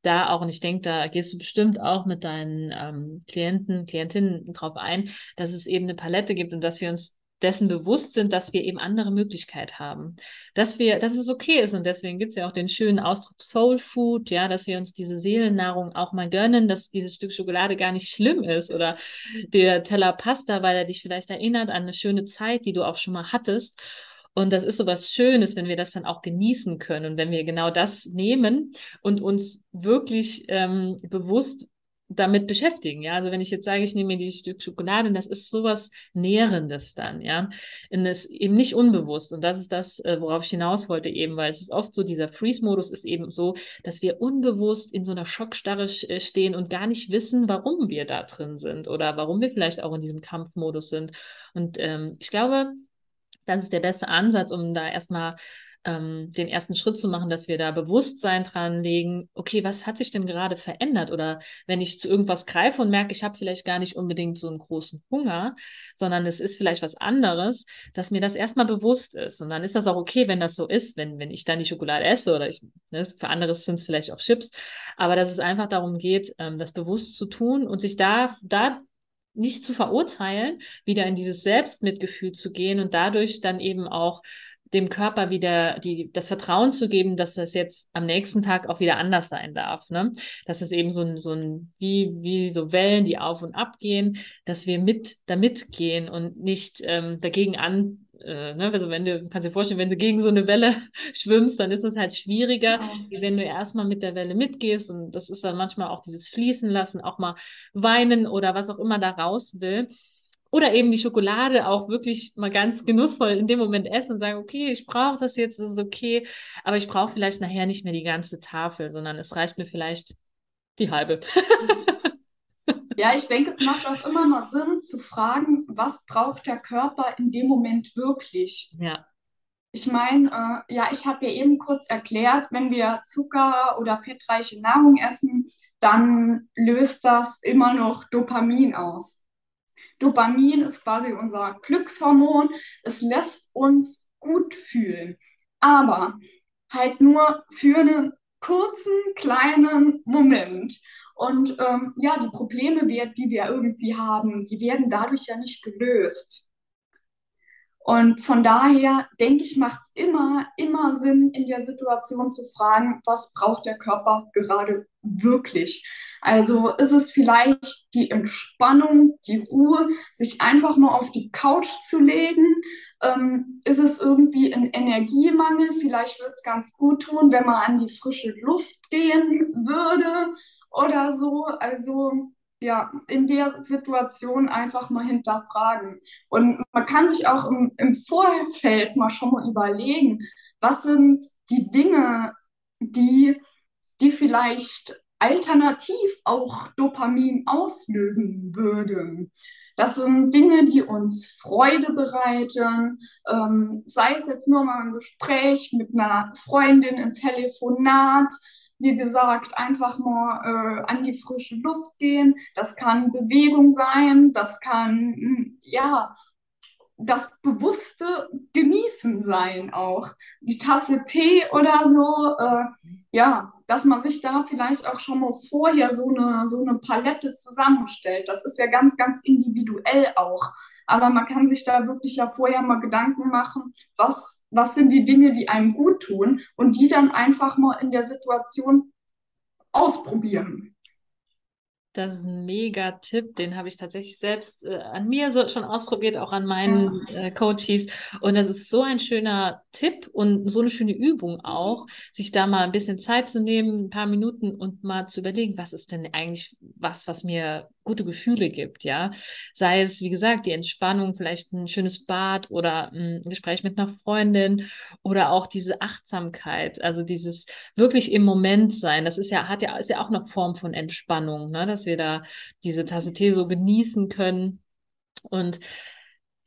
da auch, und ich denke, da gehst du bestimmt auch mit deinen ähm, Klienten, Klientinnen drauf ein, dass es eben eine Palette gibt und dass wir uns dessen bewusst sind, dass wir eben andere Möglichkeiten haben. Dass wir, dass es okay ist und deswegen gibt es ja auch den schönen Ausdruck Soul Food, ja, dass wir uns diese Seelennahrung auch mal gönnen, dass dieses Stück Schokolade gar nicht schlimm ist oder der Teller Pasta, weil er dich vielleicht erinnert an eine schöne Zeit, die du auch schon mal hattest. Und das ist so was Schönes, wenn wir das dann auch genießen können und wenn wir genau das nehmen und uns wirklich ähm, bewusst damit beschäftigen. Ja, also wenn ich jetzt sage, ich nehme mir die Stück Schokolade, das ist sowas Nährendes dann, ja. Und es eben nicht unbewusst. Und das ist das, äh, worauf ich hinaus wollte eben, weil es ist oft so, dieser Freeze-Modus ist eben so, dass wir unbewusst in so einer Schockstarre äh, stehen und gar nicht wissen, warum wir da drin sind oder warum wir vielleicht auch in diesem Kampfmodus sind. Und ähm, ich glaube, das ist der beste Ansatz, um da erstmal ähm, den ersten Schritt zu machen, dass wir da Bewusstsein dran legen, okay, was hat sich denn gerade verändert? Oder wenn ich zu irgendwas greife und merke, ich habe vielleicht gar nicht unbedingt so einen großen Hunger, sondern es ist vielleicht was anderes, dass mir das erstmal bewusst ist. Und dann ist das auch okay, wenn das so ist, wenn, wenn ich dann die Schokolade esse oder ich, ne, für anderes sind es vielleicht auch Chips, aber dass es einfach darum geht, ähm, das bewusst zu tun und sich da, da nicht zu verurteilen, wieder in dieses Selbstmitgefühl zu gehen und dadurch dann eben auch dem Körper wieder die, das Vertrauen zu geben, dass das jetzt am nächsten Tag auch wieder anders sein darf. Ne? Dass es eben so ein, so ein, wie, wie so Wellen, die auf und ab gehen, dass wir mit damit gehen und nicht ähm, dagegen an, äh, ne? also wenn du, kannst dir vorstellen, wenn du gegen so eine Welle schwimmst, dann ist es halt schwieriger, ja. wie wenn du erstmal mit der Welle mitgehst und das ist dann manchmal auch dieses Fließen lassen, auch mal weinen oder was auch immer da raus will. Oder eben die Schokolade auch wirklich mal ganz genussvoll in dem Moment essen und sagen, okay, ich brauche das jetzt, das ist okay, aber ich brauche vielleicht nachher nicht mehr die ganze Tafel, sondern es reicht mir vielleicht die halbe. Ja, ich denke, es macht auch immer mal Sinn zu fragen, was braucht der Körper in dem Moment wirklich? Ja. Ich meine, äh, ja, ich habe ja eben kurz erklärt, wenn wir Zucker oder fettreiche Nahrung essen, dann löst das immer noch Dopamin aus. Dopamin ist quasi unser Glückshormon. Es lässt uns gut fühlen, aber halt nur für einen kurzen, kleinen Moment. Und ähm, ja, die Probleme, die wir irgendwie haben, die werden dadurch ja nicht gelöst. Und von daher denke ich, macht es immer, immer Sinn, in der Situation zu fragen, was braucht der Körper gerade wirklich? Also ist es vielleicht die Entspannung, die Ruhe, sich einfach mal auf die Couch zu legen? Ähm, ist es irgendwie ein Energiemangel? Vielleicht würde es ganz gut tun, wenn man an die frische Luft gehen würde oder so. Also ja, in der Situation einfach mal hinterfragen. Und man kann sich auch im, im Vorfeld mal schon mal überlegen, was sind die Dinge, die, die vielleicht alternativ auch Dopamin auslösen würden. Das sind Dinge, die uns Freude bereiten, ähm, sei es jetzt nur mal ein Gespräch mit einer Freundin, ein Telefonat, wie gesagt, einfach mal äh, an die frische Luft gehen. Das kann Bewegung sein, das kann, hm, ja, das bewusste Genießen sein auch. Die Tasse Tee oder so, äh, ja, dass man sich da vielleicht auch schon mal vorher so eine, so eine Palette zusammenstellt. Das ist ja ganz, ganz individuell auch. Aber man kann sich da wirklich ja vorher mal Gedanken machen, was, was sind die Dinge, die einem gut tun und die dann einfach mal in der Situation ausprobieren. Das ist ein mega Tipp, den habe ich tatsächlich selbst äh, an mir so schon ausprobiert, auch an meinen äh, Coaches. Und das ist so ein schöner Tipp und so eine schöne Übung auch, sich da mal ein bisschen Zeit zu nehmen, ein paar Minuten und mal zu überlegen, was ist denn eigentlich was, was mir gute Gefühle gibt, ja. Sei es, wie gesagt, die Entspannung, vielleicht ein schönes Bad oder ein Gespräch mit einer Freundin oder auch diese Achtsamkeit, also dieses wirklich im Moment sein. Das ist ja, hat ja, ist ja auch eine Form von Entspannung, ne? dass wir da diese Tasse Tee so genießen können. Und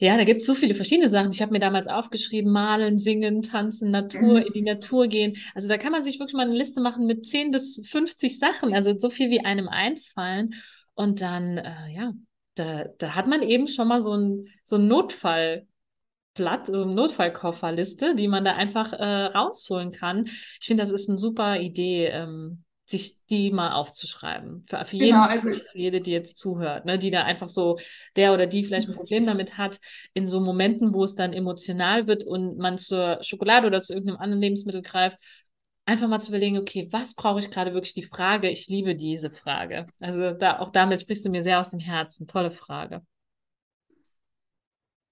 ja, da gibt es so viele verschiedene Sachen. Ich habe mir damals aufgeschrieben, malen, singen, tanzen, Natur, mhm. in die Natur gehen. Also da kann man sich wirklich mal eine Liste machen mit 10 bis 50 Sachen, also so viel wie einem einfallen. Und dann, äh, ja, da, da hat man eben schon mal so ein, so ein Notfallblatt, so eine Notfallkofferliste, die man da einfach äh, rausholen kann. Ich finde, das ist eine super Idee, ähm, sich die mal aufzuschreiben. Für, für, jeden, Genau, also für jede, die jetzt zuhört, ne, die da einfach so, der oder die vielleicht ein Problem damit hat, in so Momenten, wo es dann emotional wird und man zur Schokolade oder zu irgendeinem anderen Lebensmittel greift, einfach mal zu überlegen, okay, was brauche ich gerade wirklich die Frage? Ich liebe diese Frage. Also da, auch damit sprichst du mir sehr aus dem Herzen. Tolle Frage.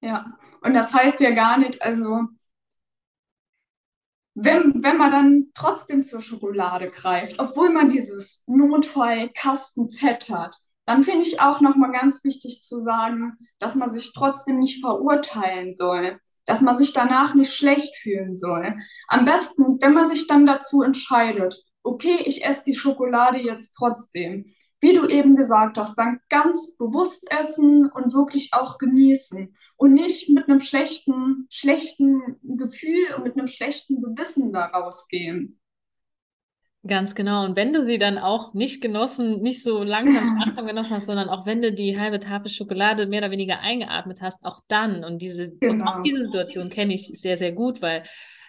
ja, und das heißt ja gar nicht, also wenn, wenn man dann trotzdem zur Schokolade greift, obwohl man dieses Notfall-Kasten-Set hat, dann finde ich auch nochmal ganz wichtig zu sagen, dass man sich trotzdem nicht verurteilen soll, dass man sich danach nicht schlecht fühlen soll. Am besten, wenn man sich dann dazu entscheidet, okay, ich esse die Schokolade jetzt trotzdem, wie du eben gesagt hast, dann ganz bewusst essen und wirklich auch genießen und nicht mit einem schlechten, schlechten Gefühl und mit einem schlechten Gewissen da rausgehen. Ganz genau. Und wenn du sie dann auch nicht genossen, nicht so langsam und achtsam genossen hast, sondern auch wenn du die halbe Tafel Schokolade mehr oder weniger eingeatmet hast, auch dann. Und diese, und auch Genau, diese Situation kenne ich sehr, sehr gut, weil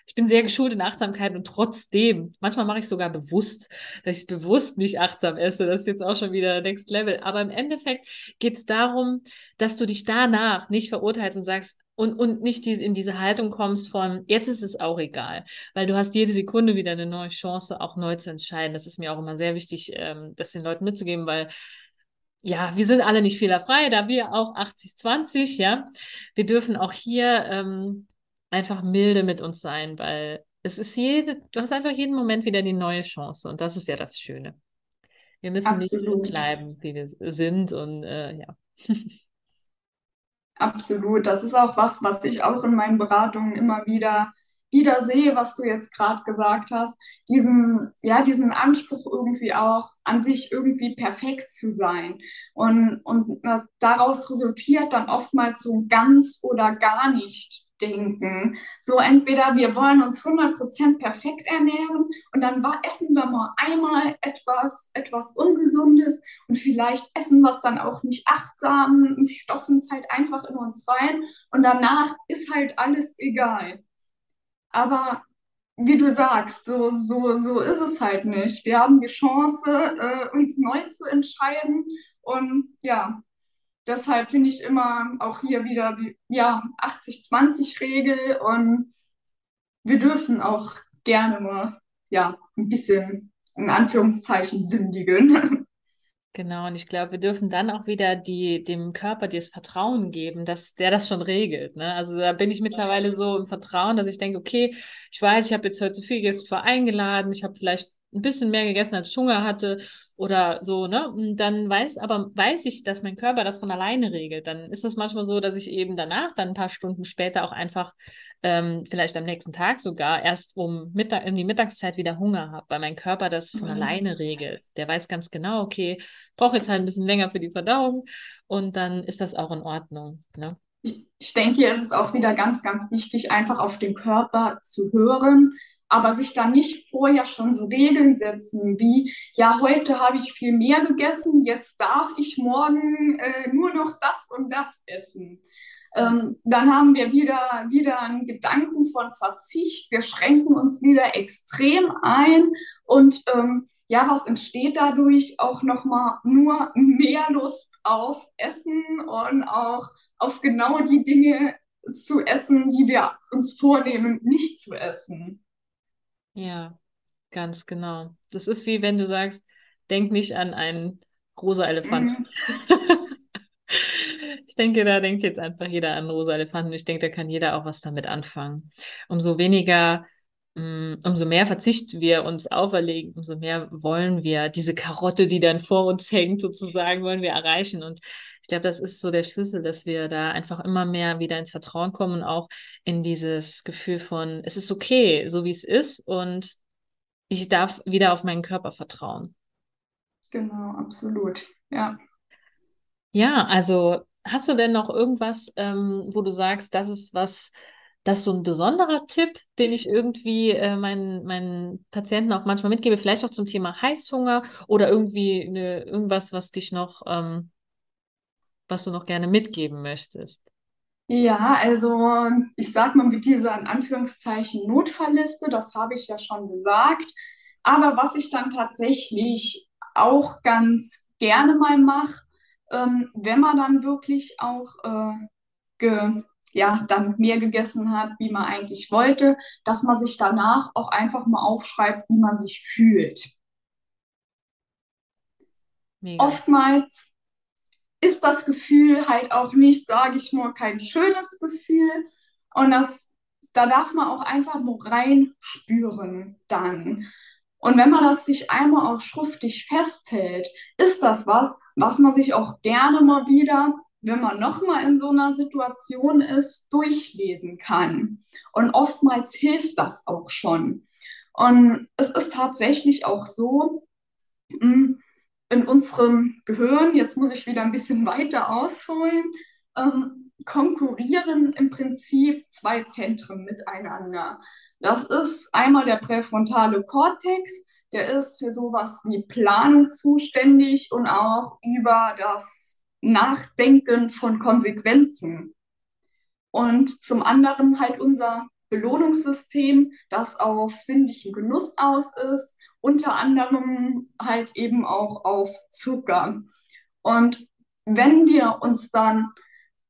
ich bin sehr geschult in Achtsamkeit und trotzdem, manchmal mache ich sogar bewusst, dass ich bewusst nicht achtsam esse. Das ist jetzt auch schon wieder Next Level. Aber im Endeffekt geht es darum, dass du dich danach nicht verurteilst und sagst, und, und nicht die, in diese Haltung kommst von, jetzt ist es auch egal, weil du hast jede Sekunde wieder eine neue Chance, auch neu zu entscheiden. Das ist mir auch immer sehr wichtig, ähm, das den Leuten mitzugeben, weil ja, wir sind alle nicht fehlerfrei, da wir auch 80-20, ja. Wir dürfen auch hier ähm, einfach milde mit uns sein, weil es ist jede, du hast einfach jeden Moment wieder die neue Chance und das ist ja das Schöne. Wir müssen nicht so absolut. bleiben, wie wir sind und äh, ja. Absolut. Das ist auch was, was ich auch in meinen Beratungen immer wieder, wieder sehe, was du jetzt gerade gesagt hast. Diesen, ja, diesen Anspruch irgendwie auch an sich irgendwie perfekt zu sein. Und, und daraus resultiert dann oftmals so ganz oder gar nicht denken. So entweder wir wollen uns 100% perfekt ernähren und dann essen wir mal einmal etwas, etwas Ungesundes und vielleicht essen wir es dann auch nicht achtsam und stopfen es halt einfach in uns rein und danach ist halt alles egal. Aber wie du sagst, so, so, so ist es halt nicht. Wir haben die Chance, äh, uns neu zu entscheiden und ja, deshalb finde ich immer auch hier wieder wie, ja, 80-20-Regel und wir dürfen auch gerne mal ja, ein bisschen in Anführungszeichen sündigen. Genau, und ich glaube, wir dürfen dann auch wieder die, dem Körper das Vertrauen geben, dass der das schon regelt. Ne? Also da bin ich mittlerweile so im Vertrauen, dass ich denke, okay, ich weiß, ich habe jetzt heute zu viel ich war eingeladen, ich habe vielleicht ein bisschen mehr gegessen, als ich Hunger hatte oder so, ne? Und dann weiß, aber weiß ich, dass mein Körper das von alleine regelt. Dann ist es manchmal so, dass ich eben danach, dann ein paar Stunden später auch einfach ähm, vielleicht am nächsten Tag sogar erst um Mittag, in die Mittagszeit wieder Hunger habe, weil mein Körper das von alleine regelt. Der weiß ganz genau, okay, ich brauche jetzt halt ein bisschen länger für die Verdauung und dann ist das auch in Ordnung. Ne? Ich, ich denke, hier ist es auch wieder ganz, ganz wichtig, einfach auf den Körper zu hören, aber sich da nicht vorher schon so Regeln setzen, wie, ja, heute habe ich viel mehr gegessen, jetzt darf ich morgen äh, nur noch das und das essen. Ähm, dann haben wir wieder, wieder einen Gedanken von Verzicht. Wir schränken uns wieder extrem ein und ähm, ja, was entsteht dadurch? Auch nochmal nur mehr Lust auf Essen und auch auf genau die Dinge zu essen, die wir uns vornehmen, nicht zu essen. Ja, ganz genau. Das ist wie wenn du sagst, denk nicht an einen rosa Elefant. Mhm. Ich denke, da denkt jetzt einfach jeder an rosa Elefanten. Ich denke, da kann jeder auch was damit anfangen. Umso weniger, umso mehr Verzicht wir uns auferlegen, umso mehr wollen wir diese Karotte, die dann vor uns hängt, sozusagen, wollen wir erreichen. Und ich glaube, das ist so der Schlüssel, dass wir da einfach immer mehr wieder ins Vertrauen kommen und auch in dieses Gefühl von, es ist okay, so wie es ist und ich darf wieder auf meinen Körper vertrauen. Genau, absolut. Ja. Ja, also hast du denn noch irgendwas, ähm, wo du sagst, das ist was, das ist so ein besonderer Tipp, den ich irgendwie äh, meinen, meinen Patienten auch manchmal mitgebe, vielleicht auch zum Thema Heißhunger oder irgendwie eine, irgendwas, was dich noch, ähm, was du noch gerne mitgeben möchtest? Ja, also ich sag mal mit dieser in Anführungszeichen Notfallliste, das habe ich ja schon gesagt. Aber was ich dann tatsächlich auch ganz gerne mal mache, ähm, wenn man dann wirklich auch äh, ja, dann mehr gegessen hat, wie man eigentlich wollte, dass man sich danach auch einfach mal aufschreibt, wie man sich fühlt. Mega. Oftmals ist das Gefühl halt auch nicht, sage ich mal, kein schönes Gefühl. Und das, da darf man auch einfach mal reinspüren dann. Und wenn man das sich einmal auch schriftlich festhält, ist das was, was man sich auch gerne mal wieder, wenn man nochmal in so einer Situation ist, durchlesen kann. Und oftmals hilft das auch schon. Und es ist tatsächlich auch so, hm, in unserem Gehirn, jetzt muss ich wieder ein bisschen weiter ausholen, ähm, konkurrieren im Prinzip zwei Zentren miteinander. Das ist einmal der präfrontale Kortex, der ist für sowas wie Planung zuständig und auch über das Nachdenken von Konsequenzen. Und zum anderen halt unser Belohnungssystem, das auf sinnlichen Genuss aus ist, unter anderem halt eben auch auf Zucker. Und wenn wir uns dann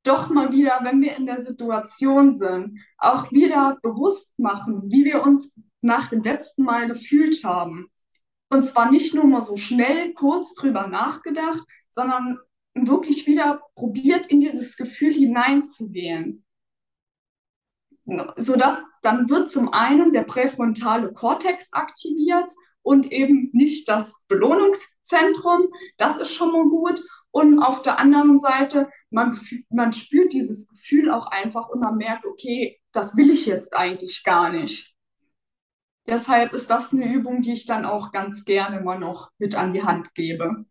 doch mal wieder, wenn wir in der Situation sind, auch wieder bewusst machen, wie wir uns nach dem letzten Mal gefühlt haben. Und zwar nicht nur mal so schnell kurz drüber nachgedacht, sondern wirklich wieder probiert, in dieses Gefühl hineinzugehen. Sodass dann wird zum einen der präfrontale Kortex aktiviert und eben nicht das Belohnungszentrum. Das ist schon mal gut. Und auf der anderen Seite, man, man spürt dieses Gefühl auch einfach und man merkt, okay, das will ich jetzt eigentlich gar nicht. Deshalb ist das eine Übung, die ich dann auch ganz gerne mal noch mit an die Hand gebe.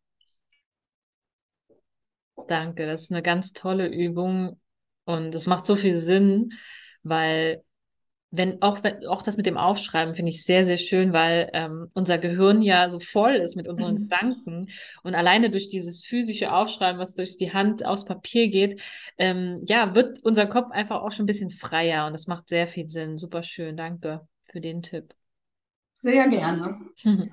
Danke, das ist eine ganz tolle Übung und es macht so viel Sinn, weil wenn auch, wenn, auch das mit dem Aufschreiben finde ich sehr, sehr schön, weil ähm, unser Gehirn ja so voll ist mit unseren mhm. Gedanken und alleine durch dieses physische Aufschreiben, was durch die Hand aufs Papier geht, ähm, ja, wird unser Kopf einfach auch schon ein bisschen freier und das macht sehr viel Sinn. Super schön, danke für den Tipp. Sehr gerne.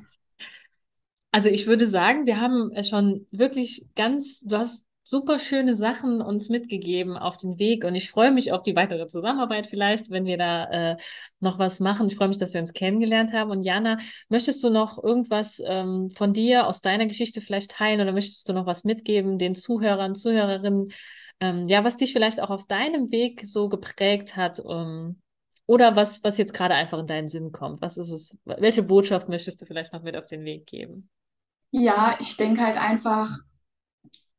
Also ich würde sagen, wir haben schon wirklich ganz, du hast super schöne Sachen uns mitgegeben auf den Weg und ich freue mich auf die weitere Zusammenarbeit vielleicht, wenn wir da äh, noch was machen. Ich freue mich, dass wir uns kennengelernt haben. Und Jana, möchtest du noch irgendwas ähm, von dir aus deiner Geschichte vielleicht teilen oder möchtest du noch was mitgeben den Zuhörern, Zuhörerinnen? Ähm, ja, was dich vielleicht auch auf deinem Weg so geprägt hat ähm, oder was, was jetzt gerade einfach in deinen Sinn kommt. Was ist es? Welche Botschaft möchtest du vielleicht noch mit auf den Weg geben? Ja, ich denke halt einfach,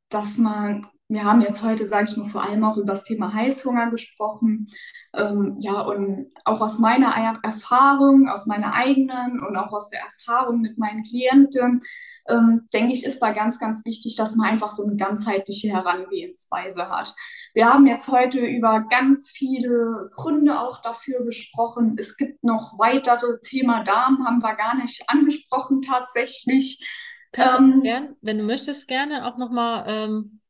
dass man, wir haben jetzt heute, sage ich mal, vor allem auch über das Thema Heißhunger gesprochen. Ähm, ja, und auch aus meiner Erfahrung, aus meiner eigenen und auch aus der Erfahrung mit meinen Klienten, ähm, denke ich, ist da ganz, ganz wichtig, dass man einfach so eine ganzheitliche Herangehensweise hat. Wir haben jetzt heute über ganz viele Gründe auch dafür gesprochen. Es gibt noch weitere Thema Darm, haben wir gar nicht angesprochen tatsächlich. Kannst ähm, du gern, wenn du möchtest, gerne auch nochmal ähm,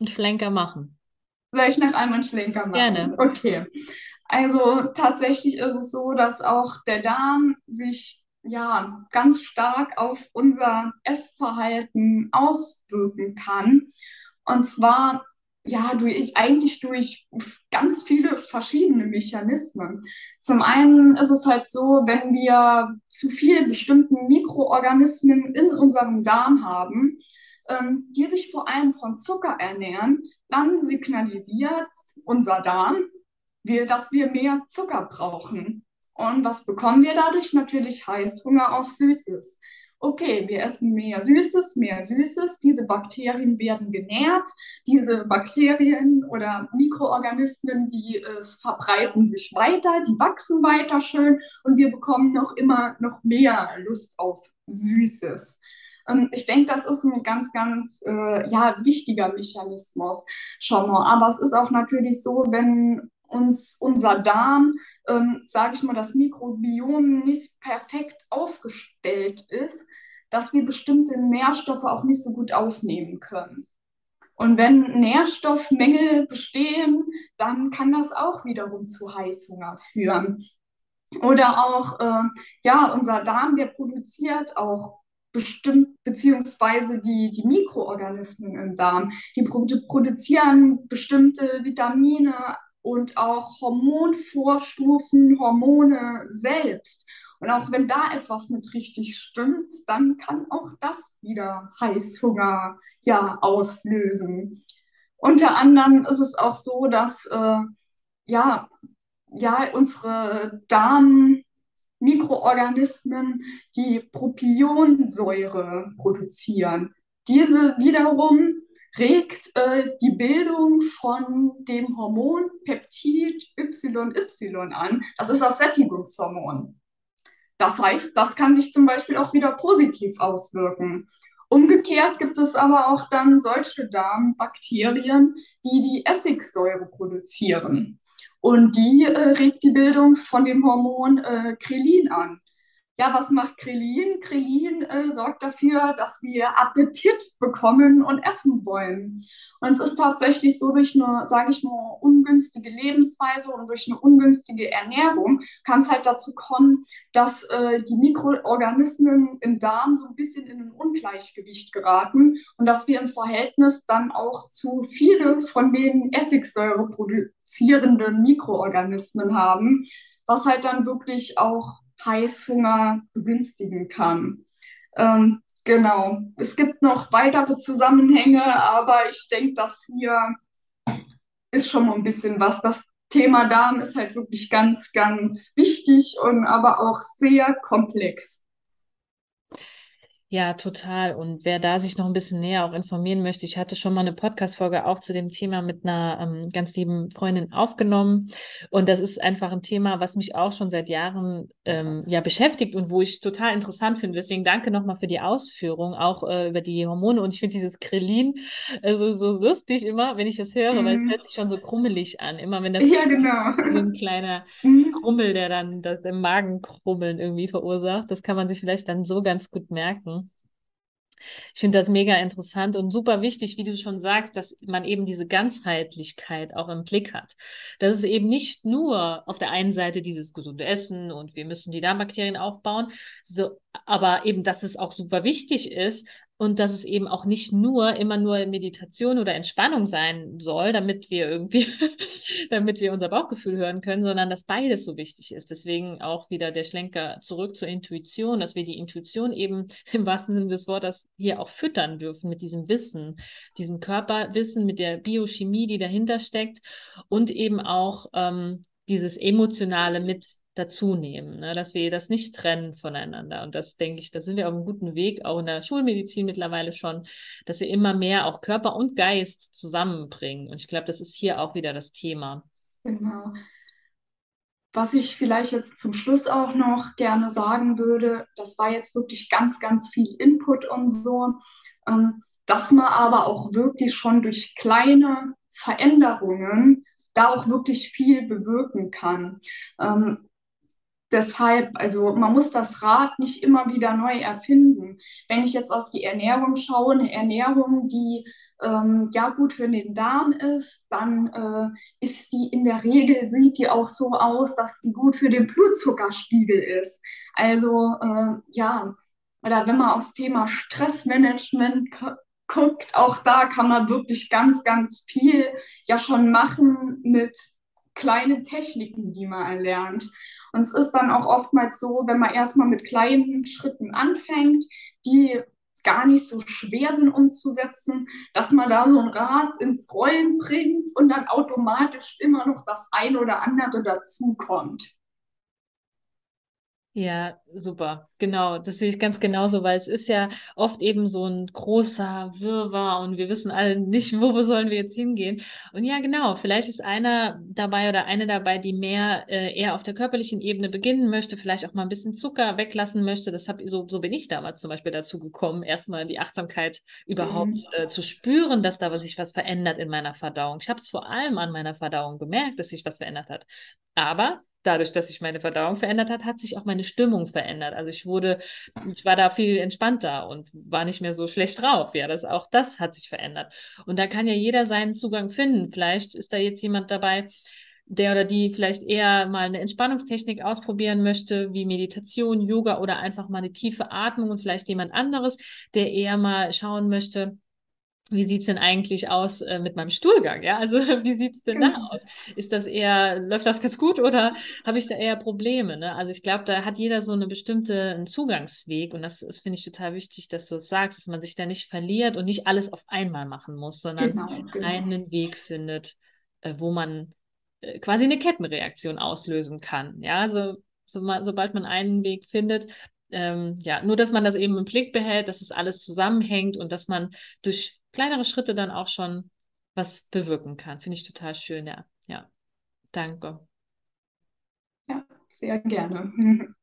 einen Schlenker machen. Soll ich noch einmal einen Schlenker machen? Gerne. Okay. Also tatsächlich ist es so, dass auch der Darm sich ja ganz stark auf unser Essverhalten auswirken kann. Und zwar ja, durch, eigentlich durch ganz viele verschiedene Mechanismen. Zum einen ist es halt so, wenn wir zu viel bestimmten Mikroorganismen in unserem Darm haben, ähm, die sich vor allem von Zucker ernähren, dann signalisiert unser Darm, wir, dass wir mehr Zucker brauchen. Und was bekommen wir dadurch? Natürlich Heißhunger auf Süßes okay, wir essen mehr Süßes, mehr Süßes, diese Bakterien werden genährt, diese Bakterien oder Mikroorganismen, die äh, verbreiten sich weiter, die wachsen weiter schön und wir bekommen noch immer noch mehr Lust auf Süßes. Ähm, ich denke, das ist ein ganz, ganz äh, ja, wichtiger Mechanismus schon mal. Aber es ist auch natürlich so, wenn uns unser Darm, ähm, sage ich mal, das Mikrobiom nicht perfekt aufgestellt ist, dass wir bestimmte Nährstoffe auch nicht so gut aufnehmen können. Und wenn Nährstoffmängel bestehen, dann kann das auch wiederum zu Heißhunger führen. Oder auch, äh, ja, unser Darm, der produziert auch bestimmt, beziehungsweise die, die Mikroorganismen im Darm, die produ produzieren bestimmte Vitamine und auch Hormonvorstufen, Hormone selbst. Und auch wenn da etwas nicht richtig stimmt, dann kann auch das wieder Heißhunger ja auslösen. Unter anderem ist es auch so, dass äh, ja, ja, unsere Darmmikroorganismen die Propionsäure produzieren. Diese wiederum regt äh, die Bildung von dem Hormon Peptid YY an. Das ist das Sättigungshormon. Das heißt, das kann sich zum Beispiel auch wieder positiv auswirken. Umgekehrt gibt es aber auch dann solche Darmbakterien, die die Essigsäure produzieren. Und die äh, regt die Bildung von dem Hormon äh, Krelin an. Ja, was macht Krelin? Krelin äh, sorgt dafür, dass wir Appetit bekommen und essen wollen. Und es ist tatsächlich so, durch eine, sage ich mal, ungünstige Lebensweise und durch eine ungünstige Ernährung kann es halt dazu kommen, dass äh, die Mikroorganismen im Darm so ein bisschen in ein Ungleichgewicht geraten und dass wir im Verhältnis dann auch zu viele von den Essigsäure produzierenden Mikroorganismen haben, was halt dann wirklich auch Heißhunger begünstigen kann. Ähm, genau. Es gibt noch weitere Zusammenhänge, aber ich denke, das hier ist schon mal ein bisschen was. Das Thema Darm ist halt wirklich ganz, ganz wichtig und aber auch sehr komplex. Ja, total. Und wer da sich noch ein bisschen näher auch informieren möchte, ich hatte schon mal eine Podcast-Folge auch zu dem Thema mit einer ähm, ganz lieben Freundin aufgenommen. Und das ist einfach ein Thema, was mich auch schon seit Jahren ähm, ja beschäftigt und wo ich total interessant finde. Deswegen danke nochmal für die Ausführung, auch äh, über die Hormone. Und ich finde dieses Krillin äh, so, so lustig immer, wenn ich das höre, mhm. weil es mhm. hört sich schon so krummelig an. Immer wenn das ja, genau. so ein kleiner mhm. Krummel, der dann das im Magenkrummeln irgendwie verursacht. Das kann man sich vielleicht dann so ganz gut merken. Ich finde das mega interessant und super wichtig, wie du schon sagst, dass man eben diese Ganzheitlichkeit auch im Blick hat. Dass es eben nicht nur auf der einen Seite dieses gesunde Essen und wir müssen die Darmbakterien aufbauen, so, aber eben, dass es auch super wichtig ist, und dass es eben auch nicht nur immer nur Meditation oder Entspannung sein soll, damit wir irgendwie, damit wir unser Bauchgefühl hören können, sondern dass beides so wichtig ist. Deswegen auch wieder der Schlenker zurück zur Intuition, dass wir die Intuition eben im wahrsten Sinne des Wortes hier auch füttern dürfen mit diesem Wissen, diesem Körperwissen, mit der Biochemie, die dahinter steckt und eben auch ähm, dieses Emotionale mit dazu nehmen, ne? dass wir das nicht trennen voneinander. Und das denke ich, da sind wir auf einem guten Weg, auch in der Schulmedizin mittlerweile schon, dass wir immer mehr auch Körper und Geist zusammenbringen. Und ich glaube, das ist hier auch wieder das Thema. Genau. Was ich vielleicht jetzt zum Schluss auch noch gerne sagen würde, das war jetzt wirklich ganz, ganz viel Input und so, ähm, dass man aber auch wirklich schon durch kleine Veränderungen da auch wirklich viel bewirken kann. Ähm, deshalb, also man muss das Rad nicht immer wieder neu erfinden. Wenn ich jetzt auf die Ernährung schaue, eine Ernährung, die ähm, ja gut für den Darm ist, dann äh, ist die in der Regel, sieht die auch so aus, dass die gut für den Blutzuckerspiegel ist. Also äh, ja, oder wenn man aufs Thema Stressmanagement guckt, auch da kann man wirklich ganz, ganz viel ja schon machen mit kleinen Techniken, die man erlernt. Und es ist dann auch oftmals so, wenn man erstmal mit kleinen Schritten anfängt, die gar nicht so schwer sind umzusetzen, dass man da so ein Rad ins Rollen bringt und dann automatisch immer noch das ein oder andere dazukommt. Ja, super. Genau, das sehe ich ganz genauso, weil es ist ja oft eben so ein großer Wirrwarr und wir wissen alle nicht, wo sollen wir jetzt hingehen. Und ja, genau, vielleicht ist einer dabei oder eine dabei, die mehr äh, eher auf der körperlichen Ebene beginnen möchte, vielleicht auch mal ein bisschen Zucker weglassen möchte. Das hab, so, so bin ich damals zum Beispiel dazu gekommen, erstmal die Achtsamkeit überhaupt mhm. äh, zu spüren, dass da sich was verändert in meiner Verdauung. Ich habe es vor allem an meiner Verdauung gemerkt, dass sich was verändert hat. Aber dadurch, dass sich meine Verdauung verändert hat, hat sich auch meine Stimmung verändert. Also ich wurde, ich war da viel entspannter und war nicht mehr so schlecht drauf. Ja, das auch das hat sich verändert. Und da kann ja jeder seinen Zugang finden. Vielleicht ist da jetzt jemand dabei, der oder die vielleicht eher mal eine Entspannungstechnik ausprobieren möchte, wie Meditation, Yoga oder einfach mal eine tiefe Atmung und vielleicht jemand anderes, der eher mal schauen möchte, wie sieht's denn eigentlich aus äh, mit meinem Stuhlgang? Ja, also wie sieht's denn da Genau. aus? Ist das eher, läuft das ganz gut oder habe ich da eher Probleme? Ne? Also ich glaube, da hat jeder so eine bestimmte einen Zugangsweg und das, das finde ich total wichtig, dass du es sagst, dass man sich da nicht verliert und nicht alles auf einmal machen muss, sondern Genau, genau. einen Weg findet, äh, wo man äh, quasi eine Kettenreaktion auslösen kann. Ja, also so, sobald man einen Weg findet, ähm, ja, nur dass man das eben im Blick behält, dass es alles zusammenhängt und dass man durch kleinere Schritte dann auch schon was bewirken kann. Finde ich total schön, ja. Ja, danke. Ja, sehr gerne.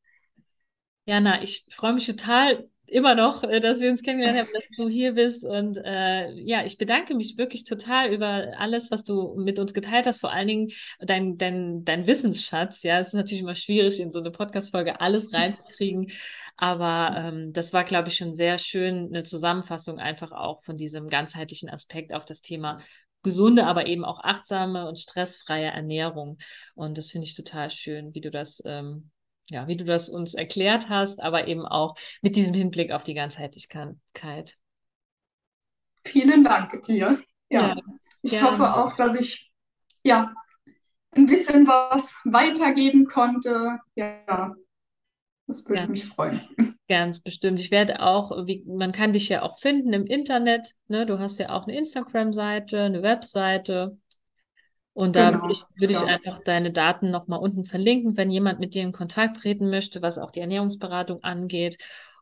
Jana, ich freue mich total immer noch, äh, dass wir uns kennengelernt haben, dass du hier bist. Und äh, ja, ich bedanke mich wirklich total über alles, was du mit uns geteilt hast, vor allen Dingen dein, dein, dein Wissensschatz. Ja, es ist natürlich immer schwierig, in so eine Podcast-Folge alles reinzukriegen. Aber ähm, das war, glaube ich, schon sehr schön, eine Zusammenfassung einfach auch von diesem ganzheitlichen Aspekt auf das Thema gesunde, aber eben auch achtsame und stressfreie Ernährung. Und das finde ich total schön, wie du das ähm, ja, wie du das uns erklärt hast, aber eben auch mit diesem Hinblick auf die Ganzheitlichkeit. Vielen Dank dir. Ja, Ja, ich gerne. hoffe auch, dass ich ja ein bisschen was weitergeben konnte. Ja, das würde Ja. mich freuen. Ganz bestimmt. Ich werde auch, wie, man kann dich ja auch finden im Internet. Ne? Du hast ja auch eine Instagram-Seite, eine Webseite. Und da Genau, würde ich, würde ich ja. einfach deine Daten nochmal unten verlinken, wenn jemand mit dir in Kontakt treten möchte, was auch die Ernährungsberatung angeht.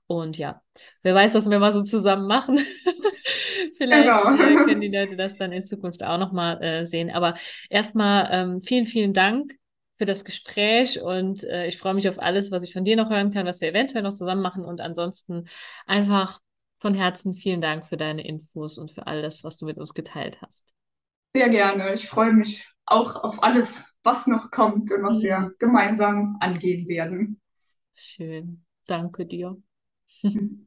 Und ja, wer weiß, was wir mal so zusammen machen. Vielleicht Genau. äh, können die Leute das dann in Zukunft auch nochmal äh, sehen. Aber erstmal ähm, vielen, vielen Dank für das Gespräch und äh, ich freue mich auf alles, was ich von dir noch hören kann, was wir eventuell noch zusammen machen. Und ansonsten einfach von Herzen vielen Dank für deine Infos und für alles, was du mit uns geteilt hast. Sehr gerne. Ich freue mich auch auf alles, was noch kommt und was wir gemeinsam angehen werden. Schön. Danke dir.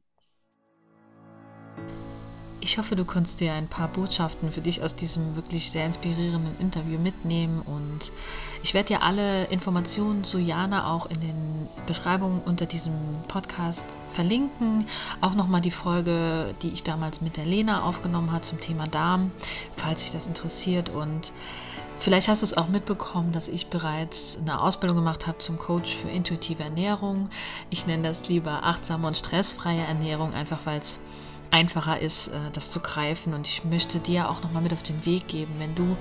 Ich hoffe, du konntest dir ein paar Botschaften für dich aus diesem wirklich sehr inspirierenden Interview mitnehmen und ich werde dir alle Informationen zu Jana auch in den Beschreibungen unter diesem Podcast verlinken. Auch nochmal die Folge, die ich damals mit der Lena aufgenommen habe zum Thema Darm, falls dich das interessiert und Vielleicht hast du es auch mitbekommen, dass ich bereits eine Ausbildung gemacht habe zum Coach für intuitive Ernährung. Ich nenne das lieber achtsame und stressfreie Ernährung, einfach weil es einfacher ist, das zu greifen. Und ich möchte dir auch nochmal mit auf den Weg geben, wenn du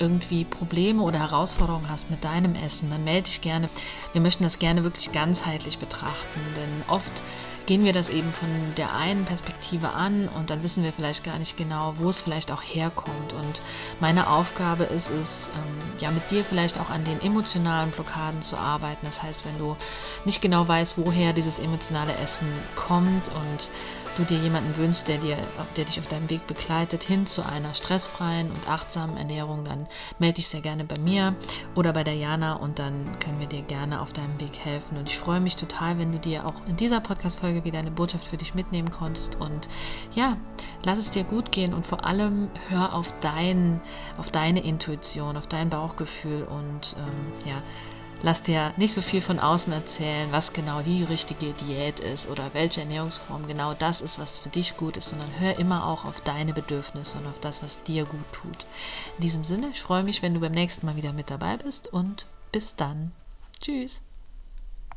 irgendwie Probleme oder Herausforderungen hast mit deinem Essen, dann melde dich gerne. Wir möchten das gerne wirklich ganzheitlich betrachten, denn oft gehen wir das eben von der einen Perspektive an und dann wissen wir vielleicht gar nicht genau, wo es vielleicht auch herkommt. Und meine Aufgabe ist es, ähm, ja, mit dir vielleicht auch an den emotionalen Blockaden zu arbeiten. Das heißt, wenn du nicht genau weißt, woher dieses emotionale Essen kommt und du dir jemanden wünschst, der, dir, der dich auf deinem Weg begleitet, hin zu einer stressfreien und achtsamen Ernährung, dann melde dich sehr gerne bei mir oder bei der Jana und dann können wir dir gerne auf deinem Weg helfen. Und ich freue mich total, wenn du dir auch in dieser Podcast-Folge wieder eine Botschaft für dich mitnehmen konntest. Und ja, lass es dir gut gehen und vor allem hör auf, dein, auf deine Intuition, auf dein Bauchgefühl und ähm, ja, Lass dir nicht so viel von außen erzählen, was genau die richtige Diät ist oder welche Ernährungsform genau das ist, was für dich gut ist, sondern hör immer auch auf deine Bedürfnisse und auf das, was dir gut tut. In diesem Sinne, ich freue mich, wenn du beim nächsten Mal wieder mit dabei bist und bis dann. Tschüss.